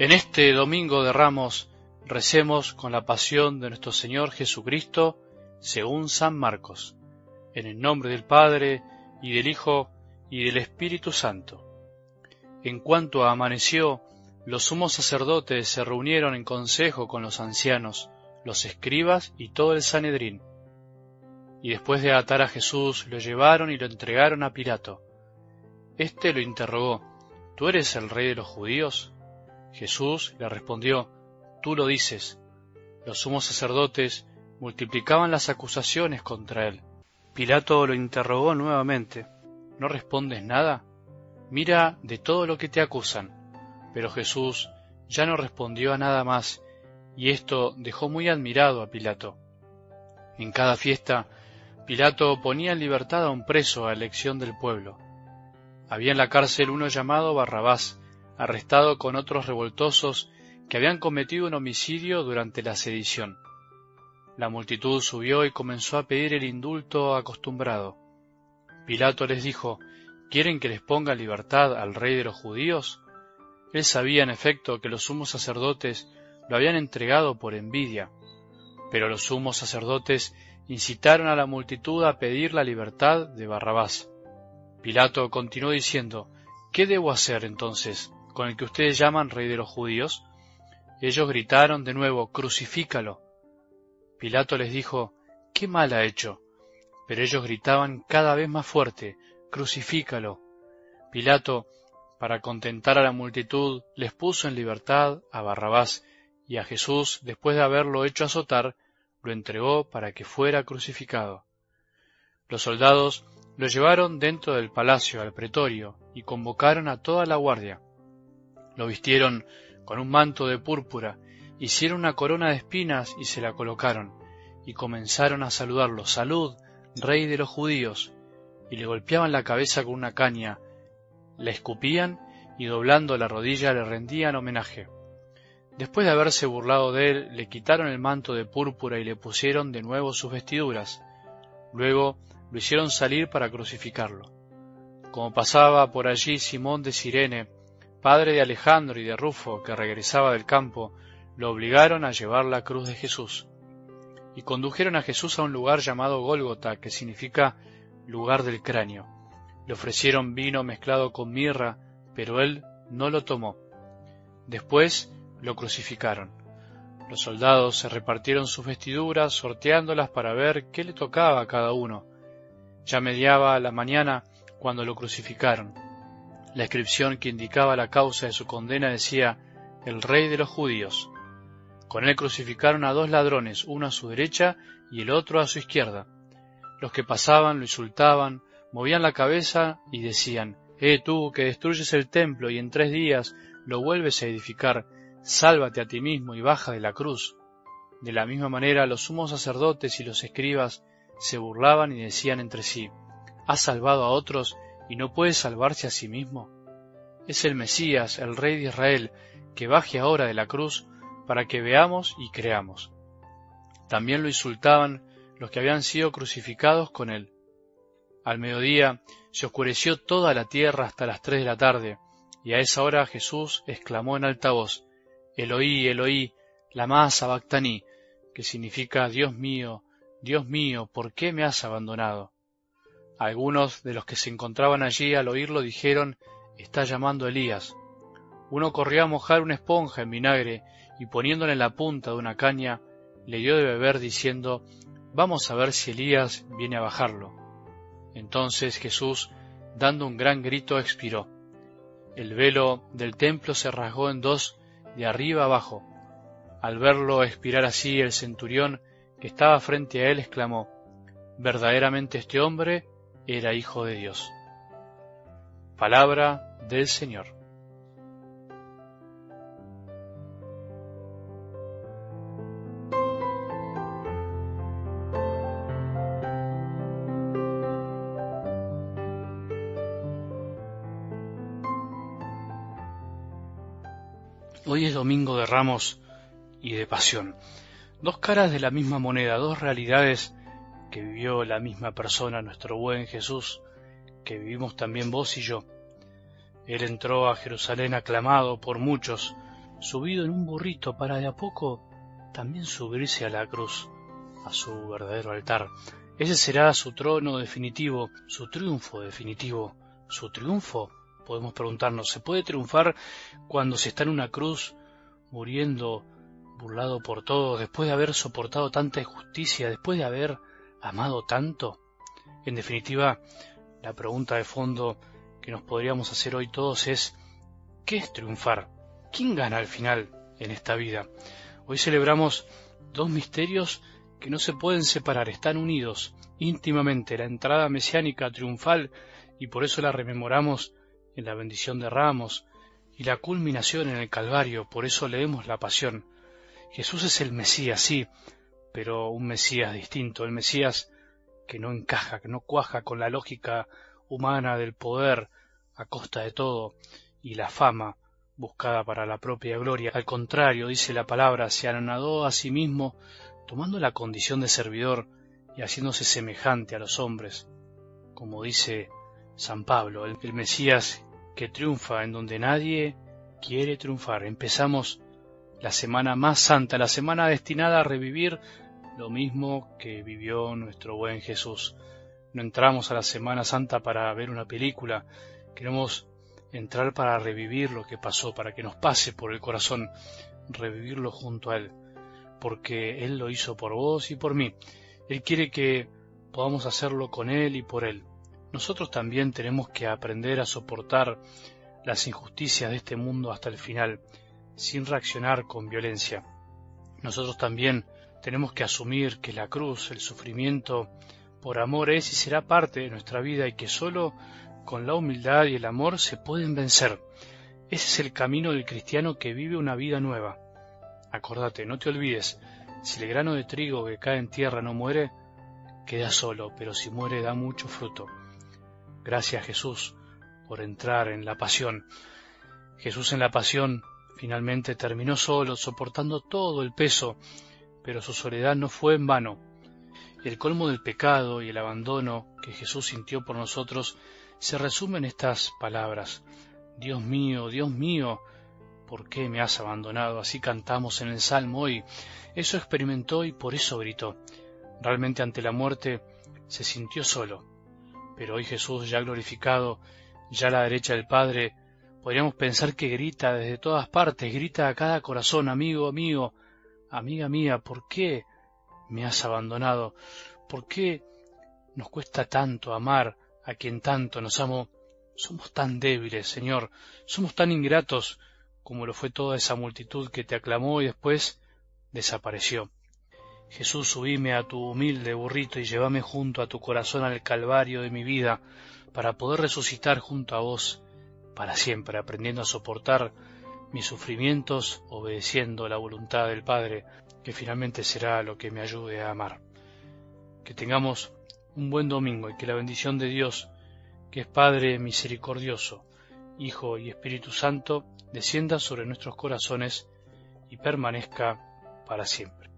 En este domingo de Ramos recemos con la pasión de nuestro Señor Jesucristo según San Marcos, en el nombre del Padre y del Hijo y del Espíritu Santo. En cuanto amaneció, los sumos sacerdotes se reunieron en consejo con los ancianos, los escribas y todo el Sanedrín. Y después de atar a Jesús, lo llevaron y lo entregaron a Pilato. Este lo interrogó, ¿Tú eres el rey de los judíos? Jesús le respondió, Tú lo dices. Los sumos sacerdotes multiplicaban las acusaciones contra él. Pilato lo interrogó nuevamente. ¿No respondes nada? Mira de todo lo que te acusan. Pero Jesús ya no respondió a nada más, y esto dejó muy admirado a Pilato. En cada fiesta, Pilato ponía en libertad a un preso a elección del pueblo. Había en la cárcel uno llamado Barrabás, arrestado con otros revoltosos que habían cometido un homicidio durante la sedición. La multitud subió y comenzó a pedir el indulto acostumbrado. Pilato les dijo, ¿Quieren que les ponga libertad al rey de los judíos? Él sabía en efecto que los sumos sacerdotes lo habían entregado por envidia, pero los sumos sacerdotes incitaron a la multitud a pedir la libertad de Barrabás. Pilato continuó diciendo, ¿Qué debo hacer entonces? Con el que ustedes llaman rey de los judíos? Ellos gritaron de nuevo, crucifícalo. Pilato les dijo, ¿qué mal ha hecho? Pero ellos gritaban cada vez más fuerte, crucifícalo. Pilato, para contentar a la multitud, les puso en libertad a Barrabás, y a Jesús, después de haberlo hecho azotar, lo entregó para que fuera crucificado. Los soldados lo llevaron dentro del palacio al pretorio y convocaron a toda la guardia. Lo vistieron con un manto de púrpura, hicieron una corona de espinas y se la colocaron, y comenzaron a saludarlo, Salud, rey de los judíos, y le golpeaban la cabeza con una caña, le escupían y doblando la rodilla le rendían homenaje. Después de haberse burlado de él, le quitaron el manto de púrpura y le pusieron de nuevo sus vestiduras. Luego lo hicieron salir para crucificarlo. Como pasaba por allí Simón de Sirene, padre de Alejandro y de Rufo, que regresaba del campo, lo obligaron a llevar la cruz de Jesús. Y condujeron a Jesús a un lugar llamado Gólgota, que significa lugar del cráneo. Le ofrecieron vino mezclado con mirra, pero él no lo tomó. Después lo crucificaron. Los soldados se repartieron sus vestiduras, sorteándolas para ver qué le tocaba a cada uno. Ya mediaba la mañana cuando lo crucificaron. La inscripción que indicaba la causa de su condena decía el rey de los judíos. Con él crucificaron a dos ladrones, uno a su derecha y el otro a su izquierda. Los que pasaban lo insultaban, movían la cabeza y decían, Eh tú, que destruyes el templo y en tres días lo vuelves a edificar, sálvate a ti mismo y baja de la cruz. De la misma manera los sumos sacerdotes y los escribas se burlaban y decían entre sí, ¿Has salvado a otros y no puede salvarse a sí mismo? Es el Mesías, el Rey de Israel, que baje ahora de la cruz para que veamos y creamos. También lo insultaban los que habían sido crucificados con él. Al mediodía se oscureció toda la tierra hasta las tres de la tarde, y a esa hora Jesús exclamó en alta voz, Eloí, Eloí, lama sabactaní, que significa Dios mío, Dios mío, ¿por qué me has abandonado? Algunos de los que se encontraban allí al oírlo dijeron, está llamando Elías. Uno corrió a mojar una esponja en vinagre y poniéndola en la punta de una caña, le dio de beber diciendo, vamos a ver si Elías viene a bajarlo. Entonces Jesús, dando un gran grito, expiró. El velo del templo se rasgó en dos de arriba abajo. Al verlo expirar así, el centurión que estaba frente a él exclamó, verdaderamente este hombre era hijo de Dios. Palabra del Señor. Hoy es domingo de ramos y de pasión. Dos caras de la misma moneda, dos realidades que vivió la misma persona, nuestro buen Jesús, que vivimos también vos y yo. Él entró a Jerusalén aclamado por muchos, subido en un burrito para de a poco también subirse a la cruz, a su verdadero altar. Ese será su trono definitivo, su triunfo definitivo. Su triunfo, podemos preguntarnos, ¿se puede triunfar cuando se está en una cruz muriendo, burlado por todos, después de haber soportado tanta injusticia, después de haber amado tanto? En definitiva, la pregunta de fondo que nos podríamos hacer hoy todos es, ¿qué es triunfar? ¿Quién gana al final en esta vida? Hoy celebramos dos misterios que no se pueden separar, están unidos íntimamente, la entrada mesiánica triunfal, y por eso la rememoramos en la bendición de ramos, y la culminación en el Calvario, por eso leemos la pasión. Jesús es el Mesías, sí, pero un Mesías distinto, el Mesías que no encaja, que no cuaja con la lógica humana del poder a costa de todo y la fama buscada para la propia gloria. Al contrario, dice la palabra, se anonadó a sí mismo, tomando la condición de servidor y haciéndose semejante a los hombres, como dice San Pablo, el, el Mesías que triunfa en donde nadie quiere triunfar. Empezamos la semana más santa, la semana destinada a revivir lo mismo que vivió nuestro buen Jesús. No entramos a la Semana Santa para ver una película, queremos entrar para revivir lo que pasó, para que nos pase por el corazón, revivirlo junto a Él, porque Él lo hizo por vos y por mí. Él quiere que podamos hacerlo con Él y por Él. Nosotros también tenemos que aprender a soportar las injusticias de este mundo hasta el final, sin reaccionar con violencia. Nosotros también tenemos que asumir que la cruz, el sufrimiento por amor es y será parte de nuestra vida y que sólo con la humildad y el amor se pueden vencer. Ese es el camino del cristiano que vive una vida nueva. Acordate, no te olvides, si el grano de trigo que cae en tierra no muere, queda solo, pero si muere da mucho fruto. Gracias Jesús por entrar en la pasión. Jesús en la pasión finalmente terminó solo, soportando todo el peso pero su soledad no fue en vano. El colmo del pecado y el abandono que Jesús sintió por nosotros se resume en estas palabras. Dios mío, Dios mío, ¿por qué me has abandonado? Así cantamos en el Salmo hoy. Eso experimentó y por eso gritó. Realmente ante la muerte se sintió solo. Pero hoy Jesús ya glorificado, ya a la derecha del Padre, podríamos pensar que grita desde todas partes, grita a cada corazón, amigo, amigo, Amiga mía, ¿por qué me has abandonado? ¿Por qué nos cuesta tanto amar a quien tanto nos amó? Somos tan débiles, Señor, somos tan ingratos como lo fue toda esa multitud que te aclamó y después desapareció. Jesús, subíme a tu humilde burrito y llévame junto a tu corazón al calvario de mi vida, para poder resucitar junto a vos para siempre, aprendiendo a soportar mis sufrimientos obedeciendo la voluntad del Padre, que finalmente será lo que me ayude a amar. Que tengamos un buen domingo y que la bendición de Dios, que es Padre misericordioso, Hijo y Espíritu Santo, descienda sobre nuestros corazones y permanezca para siempre.